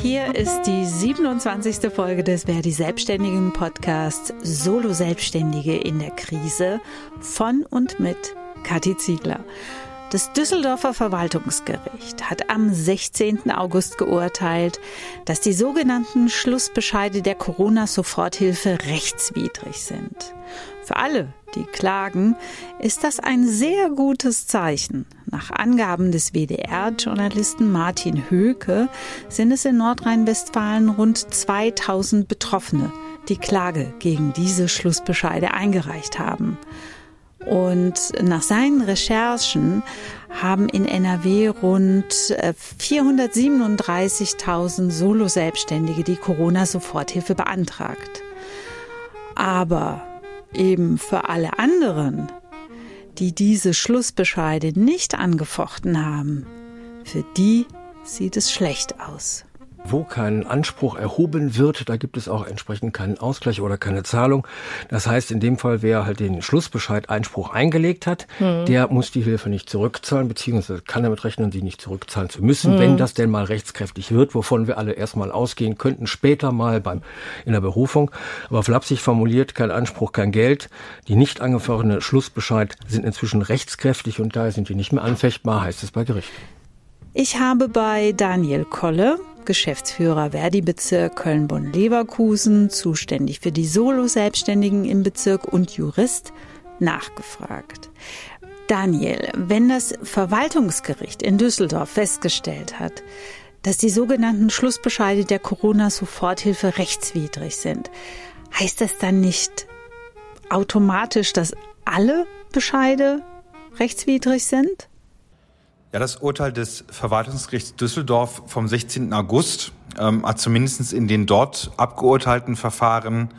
Hier ist die 27. Folge des Verdi Selbstständigen Podcasts Solo Selbstständige in der Krise von und mit Kathi Ziegler. Das Düsseldorfer Verwaltungsgericht hat am 16. August geurteilt, dass die sogenannten Schlussbescheide der Corona-Soforthilfe rechtswidrig sind. Für alle, die klagen, ist das ein sehr gutes Zeichen. Nach Angaben des WDR-Journalisten Martin Höke sind es in Nordrhein-Westfalen rund 2000 Betroffene, die Klage gegen diese Schlussbescheide eingereicht haben. Und nach seinen Recherchen haben in NRW rund 437.000 äh, Solo-Selbstständige die Corona-Soforthilfe beantragt. Aber eben für alle anderen, die diese Schlussbescheide nicht angefochten haben, für die sieht es schlecht aus wo kein Anspruch erhoben wird, da gibt es auch entsprechend keinen Ausgleich oder keine Zahlung. Das heißt, in dem Fall, wer halt den Schlussbescheid Einspruch eingelegt hat, mhm. der muss die Hilfe nicht zurückzahlen, beziehungsweise kann damit rechnen, sie nicht zurückzahlen zu müssen, mhm. wenn das denn mal rechtskräftig wird, wovon wir alle erstmal ausgehen könnten, später mal beim, in der Berufung. Aber flapsig formuliert, kein Anspruch, kein Geld. Die nicht angefochtene Schlussbescheid sind inzwischen rechtskräftig und daher sind die nicht mehr anfechtbar, heißt es bei Gericht. Ich habe bei Daniel Kolle, Geschäftsführer Verdi-Bezirk Köln-Bonn-Leverkusen, zuständig für die Solo-Selbstständigen im Bezirk und Jurist, nachgefragt. Daniel, wenn das Verwaltungsgericht in Düsseldorf festgestellt hat, dass die sogenannten Schlussbescheide der Corona-Soforthilfe rechtswidrig sind, heißt das dann nicht automatisch, dass alle Bescheide rechtswidrig sind? Ja, das Urteil des Verwaltungsgerichts Düsseldorf vom 16. August ähm, hat zumindest in den dort abgeurteilten Verfahren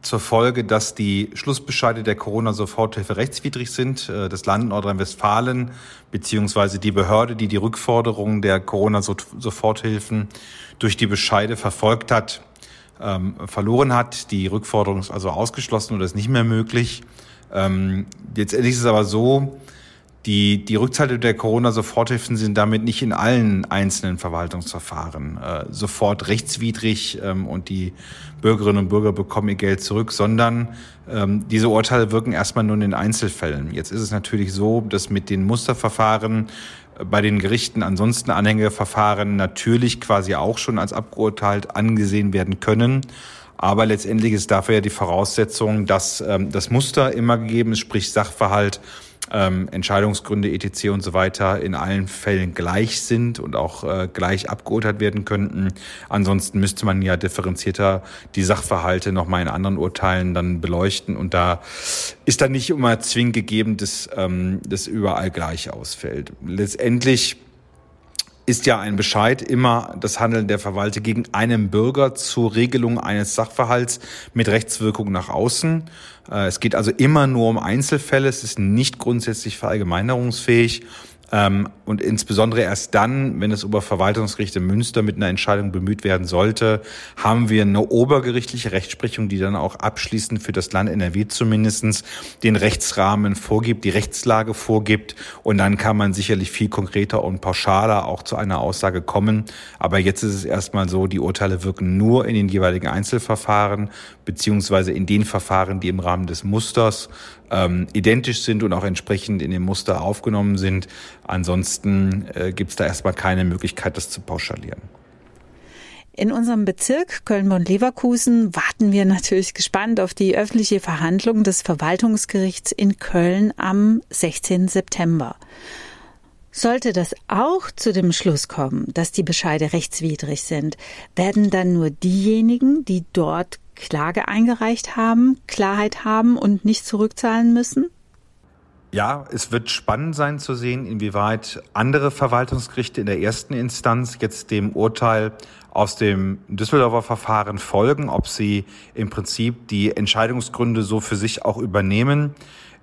zur Folge, dass die Schlussbescheide der Corona-Soforthilfe rechtswidrig sind. Äh, das Land Nordrhein-Westfalen beziehungsweise die Behörde, die die Rückforderungen der Corona-Soforthilfen durch die Bescheide verfolgt hat, ähm, verloren hat. Die Rückforderung ist also ausgeschlossen oder ist nicht mehr möglich. Ähm, letztendlich ist es aber so, die, die Rückzahlung der Corona-Soforthilfen sind damit nicht in allen einzelnen Verwaltungsverfahren äh, sofort rechtswidrig ähm, und die Bürgerinnen und Bürger bekommen ihr Geld zurück, sondern ähm, diese Urteile wirken erstmal nur in den Einzelfällen. Jetzt ist es natürlich so, dass mit den Musterverfahren äh, bei den Gerichten ansonsten Anhängeverfahren natürlich quasi auch schon als abgeurteilt angesehen werden können. Aber letztendlich ist dafür ja die Voraussetzung, dass ähm, das Muster immer gegeben ist, sprich Sachverhalt ähm, Entscheidungsgründe etc. und so weiter in allen Fällen gleich sind und auch äh, gleich abgeurteilt werden könnten. Ansonsten müsste man ja differenzierter die Sachverhalte nochmal in anderen Urteilen dann beleuchten und da ist dann nicht immer zwingend gegeben, dass ähm, das überall gleich ausfällt. Letztendlich ist ja ein Bescheid immer das Handeln der Verwalter gegen einen Bürger zur Regelung eines Sachverhalts mit Rechtswirkung nach außen. Äh, es geht also immer nur um Einzelfälle. Es ist nicht grundsätzlich verallgemeinerungsfähig. Ähm, und insbesondere erst dann, wenn das Oberverwaltungsgericht in Münster mit einer Entscheidung bemüht werden sollte, haben wir eine obergerichtliche Rechtsprechung, die dann auch abschließend für das Land NRW zumindestens den Rechtsrahmen vorgibt, die Rechtslage vorgibt. Und dann kann man sicherlich viel konkreter und pauschaler auch zu einer Aussage kommen. Aber jetzt ist es erstmal so, die Urteile wirken nur in den jeweiligen Einzelverfahren beziehungsweise in den Verfahren, die im Rahmen des Musters ähm, identisch sind und auch entsprechend in dem Muster aufgenommen sind. Ansonsten äh, gibt es da erstmal keine Möglichkeit, das zu pauschalieren. In unserem Bezirk Köln-Bonn-Leverkusen warten wir natürlich gespannt auf die öffentliche Verhandlung des Verwaltungsgerichts in Köln am 16. September. Sollte das auch zu dem Schluss kommen, dass die Bescheide rechtswidrig sind, werden dann nur diejenigen, die dort Klage eingereicht haben, Klarheit haben und nicht zurückzahlen müssen? Ja, es wird spannend sein zu sehen, inwieweit andere Verwaltungsgerichte in der ersten Instanz jetzt dem Urteil aus dem Düsseldorfer Verfahren folgen, ob sie im Prinzip die Entscheidungsgründe so für sich auch übernehmen.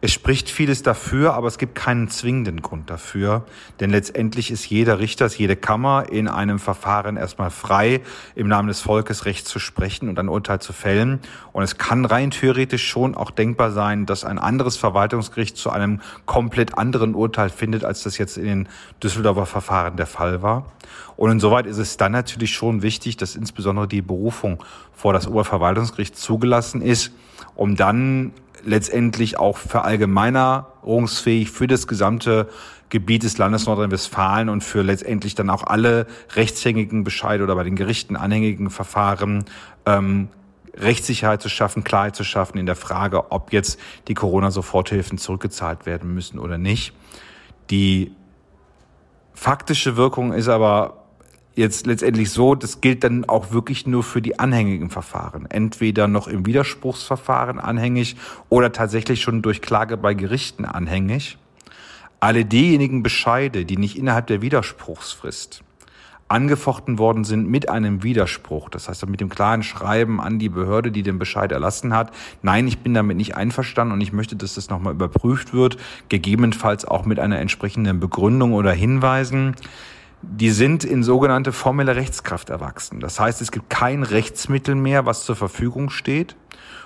Es spricht vieles dafür, aber es gibt keinen zwingenden Grund dafür. Denn letztendlich ist jeder Richter, jede Kammer in einem Verfahren erstmal frei, im Namen des Volkes Recht zu sprechen und ein Urteil zu fällen. Und es kann rein theoretisch schon auch denkbar sein, dass ein anderes Verwaltungsgericht zu einem komplett anderen Urteil findet, als das jetzt in den Düsseldorfer Verfahren der Fall war. Und insoweit ist es dann natürlich wichtig, dass insbesondere die Berufung vor das Oberverwaltungsgericht zugelassen ist, um dann letztendlich auch verallgemeinerungsfähig für das gesamte Gebiet des Landes Nordrhein-Westfalen und für letztendlich dann auch alle rechtshängigen Bescheide oder bei den Gerichten anhängigen Verfahren ähm, Rechtssicherheit zu schaffen, Klarheit zu schaffen in der Frage, ob jetzt die Corona-Soforthilfen zurückgezahlt werden müssen oder nicht. Die faktische Wirkung ist aber jetzt letztendlich so, das gilt dann auch wirklich nur für die anhängigen Verfahren. Entweder noch im Widerspruchsverfahren anhängig oder tatsächlich schon durch Klage bei Gerichten anhängig. Alle diejenigen Bescheide, die nicht innerhalb der Widerspruchsfrist angefochten worden sind mit einem Widerspruch, das heißt mit dem klaren Schreiben an die Behörde, die den Bescheid erlassen hat, nein, ich bin damit nicht einverstanden und ich möchte, dass das nochmal überprüft wird, gegebenenfalls auch mit einer entsprechenden Begründung oder Hinweisen, die sind in sogenannte formelle Rechtskraft erwachsen. Das heißt, es gibt kein Rechtsmittel mehr, was zur Verfügung steht,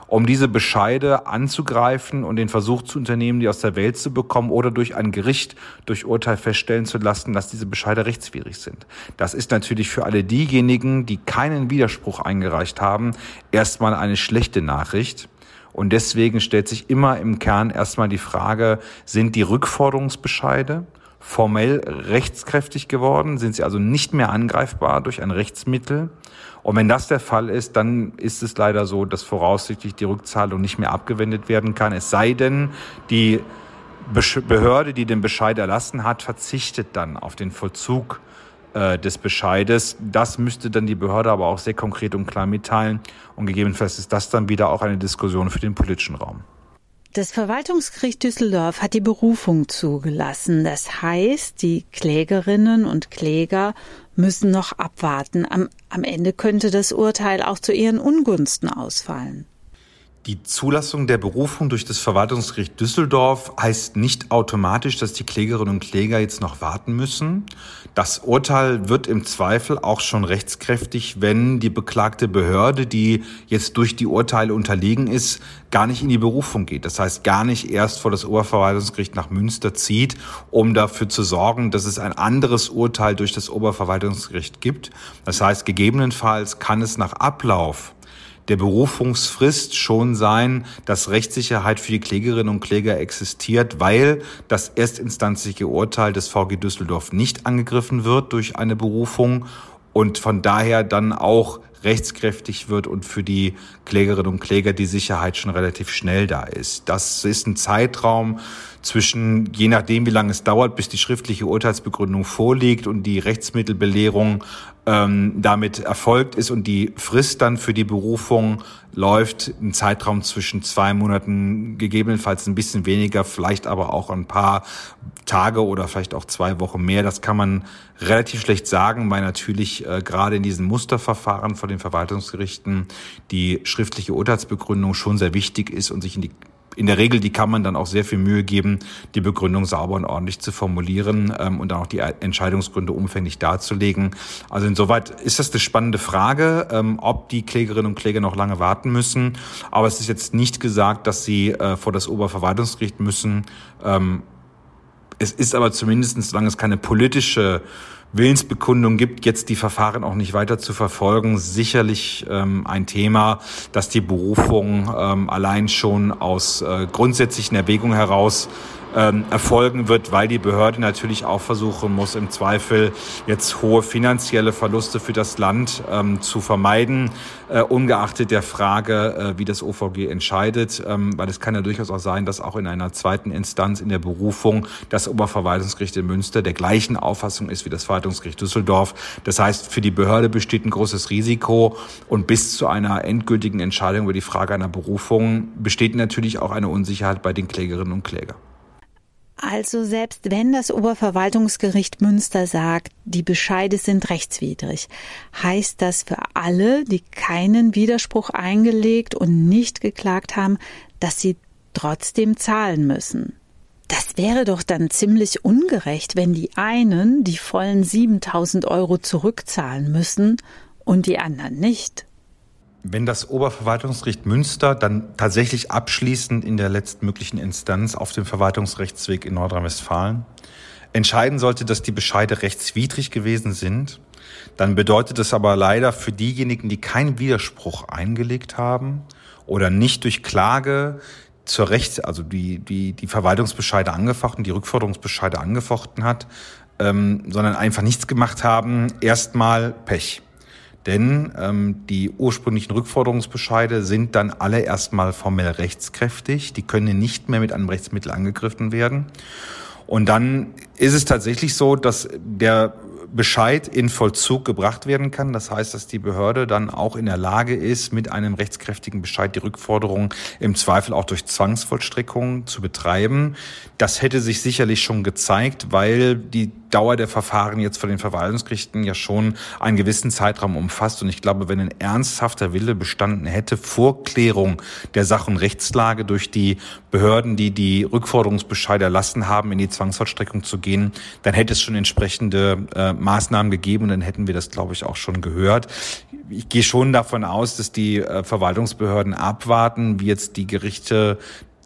um diese Bescheide anzugreifen und den Versuch zu unternehmen, die aus der Welt zu bekommen oder durch ein Gericht durch Urteil feststellen zu lassen, dass diese Bescheide rechtswidrig sind. Das ist natürlich für alle diejenigen, die keinen Widerspruch eingereicht haben, erstmal eine schlechte Nachricht. Und deswegen stellt sich immer im Kern erstmal die Frage, sind die Rückforderungsbescheide formell rechtskräftig geworden, sind sie also nicht mehr angreifbar durch ein Rechtsmittel. Und wenn das der Fall ist, dann ist es leider so, dass voraussichtlich die Rückzahlung nicht mehr abgewendet werden kann. Es sei denn, die Behörde, die den Bescheid erlassen hat, verzichtet dann auf den Vollzug äh, des Bescheides. Das müsste dann die Behörde aber auch sehr konkret und klar mitteilen. Und gegebenenfalls ist das dann wieder auch eine Diskussion für den politischen Raum. Das Verwaltungsgericht Düsseldorf hat die Berufung zugelassen. Das heißt, die Klägerinnen und Kläger müssen noch abwarten. Am, am Ende könnte das Urteil auch zu ihren Ungunsten ausfallen. Die Zulassung der Berufung durch das Verwaltungsgericht Düsseldorf heißt nicht automatisch, dass die Klägerinnen und Kläger jetzt noch warten müssen. Das Urteil wird im Zweifel auch schon rechtskräftig, wenn die beklagte Behörde, die jetzt durch die Urteile unterlegen ist, gar nicht in die Berufung geht. Das heißt, gar nicht erst vor das Oberverwaltungsgericht nach Münster zieht, um dafür zu sorgen, dass es ein anderes Urteil durch das Oberverwaltungsgericht gibt. Das heißt, gegebenenfalls kann es nach Ablauf der Berufungsfrist schon sein, dass Rechtssicherheit für die Klägerinnen und Kläger existiert, weil das erstinstanzliche Urteil des VG Düsseldorf nicht angegriffen wird durch eine Berufung und von daher dann auch rechtskräftig wird und für die Klägerinnen und Kläger die Sicherheit schon relativ schnell da ist. Das ist ein Zeitraum zwischen, je nachdem, wie lange es dauert, bis die schriftliche Urteilsbegründung vorliegt und die Rechtsmittelbelehrung ähm, damit erfolgt ist und die Frist dann für die Berufung läuft, ein Zeitraum zwischen zwei Monaten, gegebenenfalls ein bisschen weniger, vielleicht aber auch ein paar Tage oder vielleicht auch zwei Wochen mehr. Das kann man relativ schlecht sagen, weil natürlich äh, gerade in diesen Musterverfahren von den Verwaltungsgerichten die schriftliche Urteilsbegründung schon sehr wichtig ist und sich in die in der Regel, die kann man dann auch sehr viel Mühe geben, die Begründung sauber und ordentlich zu formulieren ähm, und dann auch die Entscheidungsgründe umfänglich darzulegen. Also insoweit ist das eine spannende Frage, ähm, ob die Klägerinnen und Kläger noch lange warten müssen. Aber es ist jetzt nicht gesagt, dass sie äh, vor das Oberverwaltungsgericht müssen. Ähm, es ist aber zumindest, solange es keine politische Willensbekundung gibt, jetzt die Verfahren auch nicht weiter zu verfolgen, sicherlich ähm, ein Thema, dass die Berufung ähm, allein schon aus äh, grundsätzlichen Erwägungen heraus ähm, erfolgen wird, weil die Behörde natürlich auch versuchen muss, im Zweifel jetzt hohe finanzielle Verluste für das Land ähm, zu vermeiden, äh, ungeachtet der Frage, äh, wie das OVG entscheidet, ähm, weil es kann ja durchaus auch sein, dass auch in einer zweiten Instanz in der Berufung das Oberverwaltungsgericht in Münster der gleichen Auffassung ist wie das Verwaltungsgericht Düsseldorf. Das heißt, für die Behörde besteht ein großes Risiko und bis zu einer endgültigen Entscheidung über die Frage einer Berufung besteht natürlich auch eine Unsicherheit bei den Klägerinnen und Klägern. Also selbst wenn das Oberverwaltungsgericht Münster sagt, die Bescheide sind rechtswidrig, heißt das für alle, die keinen Widerspruch eingelegt und nicht geklagt haben, dass sie trotzdem zahlen müssen. Das wäre doch dann ziemlich ungerecht, wenn die einen die vollen 7000 Euro zurückzahlen müssen und die anderen nicht. Wenn das Oberverwaltungsgericht Münster dann tatsächlich abschließend in der letztmöglichen Instanz auf dem Verwaltungsrechtsweg in Nordrhein-Westfalen entscheiden sollte, dass die Bescheide rechtswidrig gewesen sind, dann bedeutet es aber leider für diejenigen, die keinen Widerspruch eingelegt haben oder nicht durch Klage zur Rechts, also die, die, die Verwaltungsbescheide angefochten, die Rückforderungsbescheide angefochten hat, ähm, sondern einfach nichts gemacht haben, erstmal Pech. Denn ähm, die ursprünglichen Rückforderungsbescheide sind dann alle erstmal formell rechtskräftig. Die können nicht mehr mit einem Rechtsmittel angegriffen werden. Und dann ist es tatsächlich so, dass der Bescheid in Vollzug gebracht werden kann. Das heißt, dass die Behörde dann auch in der Lage ist, mit einem rechtskräftigen Bescheid die Rückforderung im Zweifel auch durch Zwangsvollstreckung zu betreiben. Das hätte sich sicherlich schon gezeigt, weil die Dauer der Verfahren jetzt von den Verwaltungsgerichten ja schon einen gewissen Zeitraum umfasst. Und ich glaube, wenn ein ernsthafter Wille bestanden hätte, Vorklärung der Sach- und Rechtslage durch die Behörden, die die Rückforderungsbescheide erlassen haben, in die Zwangsvollstreckung zu gehen, dann hätte es schon entsprechende äh, Maßnahmen gegeben und dann hätten wir das, glaube ich, auch schon gehört. Ich gehe schon davon aus, dass die äh, Verwaltungsbehörden abwarten, wie jetzt die Gerichte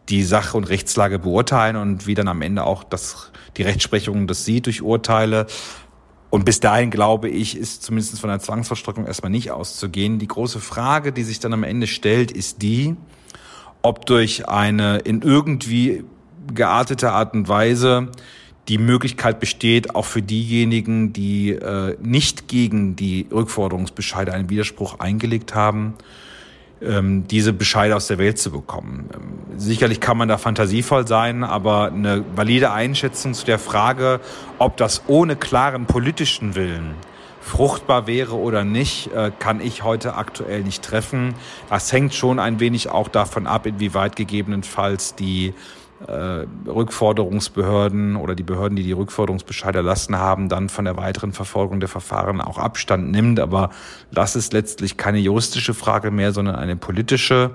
die Sache und Rechtslage beurteilen und wie dann am Ende auch das, die Rechtsprechung das sieht durch Urteile. Und bis dahin, glaube ich, ist zumindest von der Zwangsverstreckung erstmal nicht auszugehen. Die große Frage, die sich dann am Ende stellt, ist die, ob durch eine in irgendwie geartete Art und Weise die Möglichkeit besteht, auch für diejenigen, die äh, nicht gegen die Rückforderungsbescheide einen Widerspruch eingelegt haben, diese Bescheide aus der Welt zu bekommen. Ähm, sicherlich kann man da fantasievoll sein, aber eine valide Einschätzung zu der Frage, ob das ohne klaren politischen Willen fruchtbar wäre oder nicht, äh, kann ich heute aktuell nicht treffen. Das hängt schon ein wenig auch davon ab, inwieweit gegebenenfalls die Rückforderungsbehörden oder die Behörden, die die Rückforderungsbescheide erlassen haben, dann von der weiteren Verfolgung der Verfahren auch Abstand nimmt. Aber das ist letztlich keine juristische Frage mehr, sondern eine politische.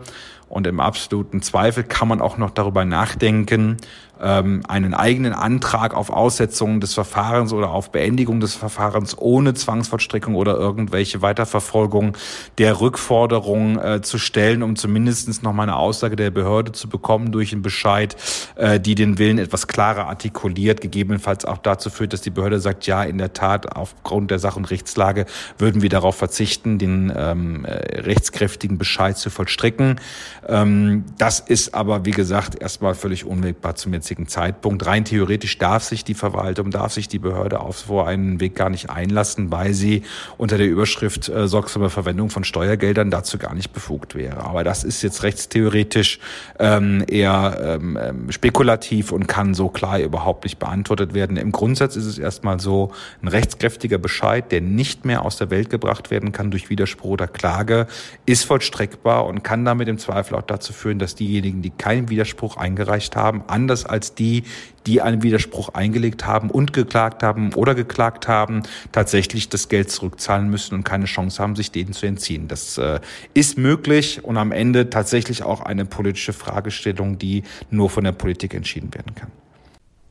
Und im absoluten Zweifel kann man auch noch darüber nachdenken, ähm, einen eigenen Antrag auf Aussetzung des Verfahrens oder auf Beendigung des Verfahrens ohne Zwangsvollstreckung oder irgendwelche Weiterverfolgung der Rückforderung äh, zu stellen, um zumindest noch mal eine Aussage der Behörde zu bekommen durch einen Bescheid, äh, die den Willen etwas klarer artikuliert, gegebenenfalls auch dazu führt, dass die Behörde sagt, ja, in der Tat, aufgrund der Sach- und Rechtslage würden wir darauf verzichten, den ähm, äh, rechtskräftigen Bescheid zu vollstrecken. Ähm, das ist aber, wie gesagt, erstmal völlig unwegbar zum jetzigen Zeitpunkt. Rein theoretisch darf sich die Verwaltung, darf sich die Behörde auf so einen Weg gar nicht einlassen, weil sie unter der Überschrift äh, sorgsame Verwendung von Steuergeldern dazu gar nicht befugt wäre. Aber das ist jetzt rechtstheoretisch ähm, eher ähm, ähm spekulativ und kann so klar überhaupt nicht beantwortet werden. Im Grundsatz ist es erstmal so ein rechtskräftiger Bescheid, der nicht mehr aus der Welt gebracht werden kann durch Widerspruch oder Klage, ist vollstreckbar und kann damit im Zweifel auch dazu führen, dass diejenigen, die keinen Widerspruch eingereicht haben, anders als die, die einen Widerspruch eingelegt haben und geklagt haben oder geklagt haben, tatsächlich das Geld zurückzahlen müssen und keine Chance haben, sich denen zu entziehen. Das äh, ist möglich und am Ende tatsächlich auch eine politische Fragestellung, die nur von der Politik entschieden werden kann.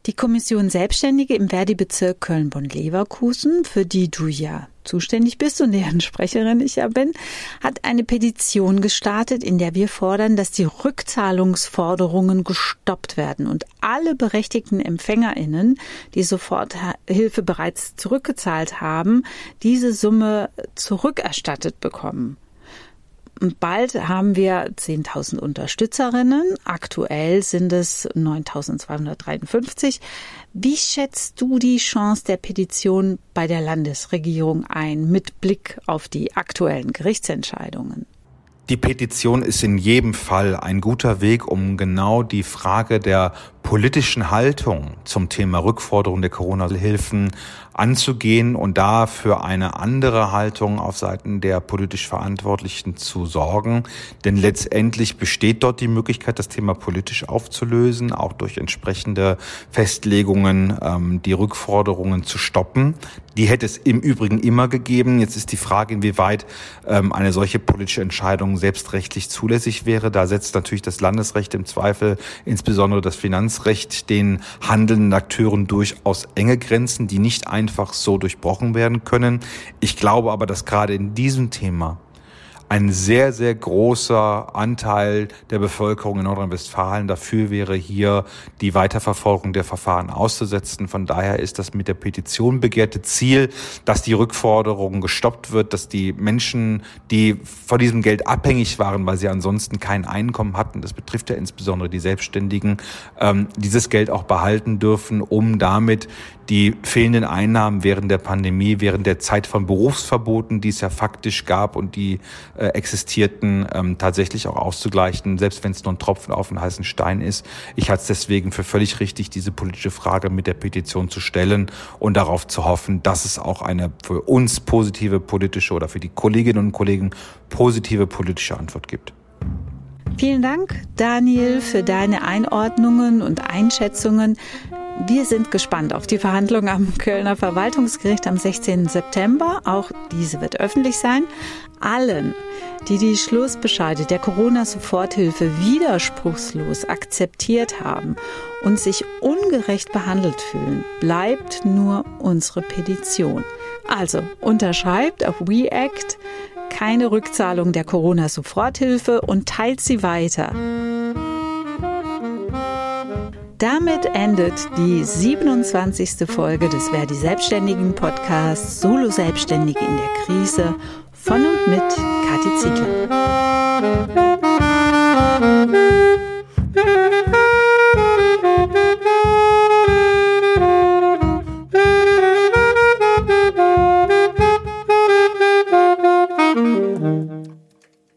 Die Kommission Selbstständige im Verdi-Bezirk Köln-Bonn-Leverkusen, für die du ja zuständig bist und deren Sprecherin ich ja bin, hat eine Petition gestartet, in der wir fordern, dass die Rückzahlungsforderungen gestoppt werden und alle berechtigten EmpfängerInnen, die Soforthilfe bereits zurückgezahlt haben, diese Summe zurückerstattet bekommen. Bald haben wir 10.000 Unterstützerinnen. Aktuell sind es 9.253. Wie schätzt du die Chance der Petition bei der Landesregierung ein mit Blick auf die aktuellen Gerichtsentscheidungen? Die Petition ist in jedem Fall ein guter Weg, um genau die Frage der politischen Haltung zum Thema Rückforderung der Corona-Hilfen anzugehen und da für eine andere Haltung auf Seiten der politisch Verantwortlichen zu sorgen. Denn letztendlich besteht dort die Möglichkeit, das Thema politisch aufzulösen, auch durch entsprechende Festlegungen ähm, die Rückforderungen zu stoppen. Die hätte es im Übrigen immer gegeben. Jetzt ist die Frage, inwieweit ähm, eine solche politische Entscheidung selbstrechtlich zulässig wäre. Da setzt natürlich das Landesrecht im Zweifel, insbesondere das Finanzrecht, den handelnden Akteuren durchaus enge Grenzen, die nicht einfach so durchbrochen werden können. Ich glaube aber, dass gerade in diesem Thema ein sehr, sehr großer Anteil der Bevölkerung in Nordrhein-Westfalen dafür wäre, hier die Weiterverfolgung der Verfahren auszusetzen. Von daher ist das mit der Petition begehrte Ziel, dass die Rückforderung gestoppt wird, dass die Menschen, die von diesem Geld abhängig waren, weil sie ansonsten kein Einkommen hatten, das betrifft ja insbesondere die Selbstständigen, ähm, dieses Geld auch behalten dürfen, um damit die fehlenden Einnahmen während der Pandemie, während der Zeit von Berufsverboten, die es ja faktisch gab und die äh, existierten, ähm, tatsächlich auch auszugleichen, selbst wenn es nur ein Tropfen auf einen heißen Stein ist. Ich halte es deswegen für völlig richtig, diese politische Frage mit der Petition zu stellen und darauf zu hoffen, dass es auch eine für uns positive politische oder für die Kolleginnen und Kollegen positive politische Antwort gibt. Vielen Dank, Daniel, für deine Einordnungen und Einschätzungen. Wir sind gespannt auf die Verhandlung am Kölner Verwaltungsgericht am 16. September. Auch diese wird öffentlich sein. Allen, die die Schlussbescheide der Corona-Soforthilfe widerspruchslos akzeptiert haben und sich ungerecht behandelt fühlen, bleibt nur unsere Petition. Also unterschreibt auf WeAct keine Rückzahlung der Corona-Soforthilfe und teilt sie weiter. Damit endet die 27. Folge des Verdi Selbstständigen Podcasts Solo Selbstständige in der Krise von und mit Kathi Ziegler.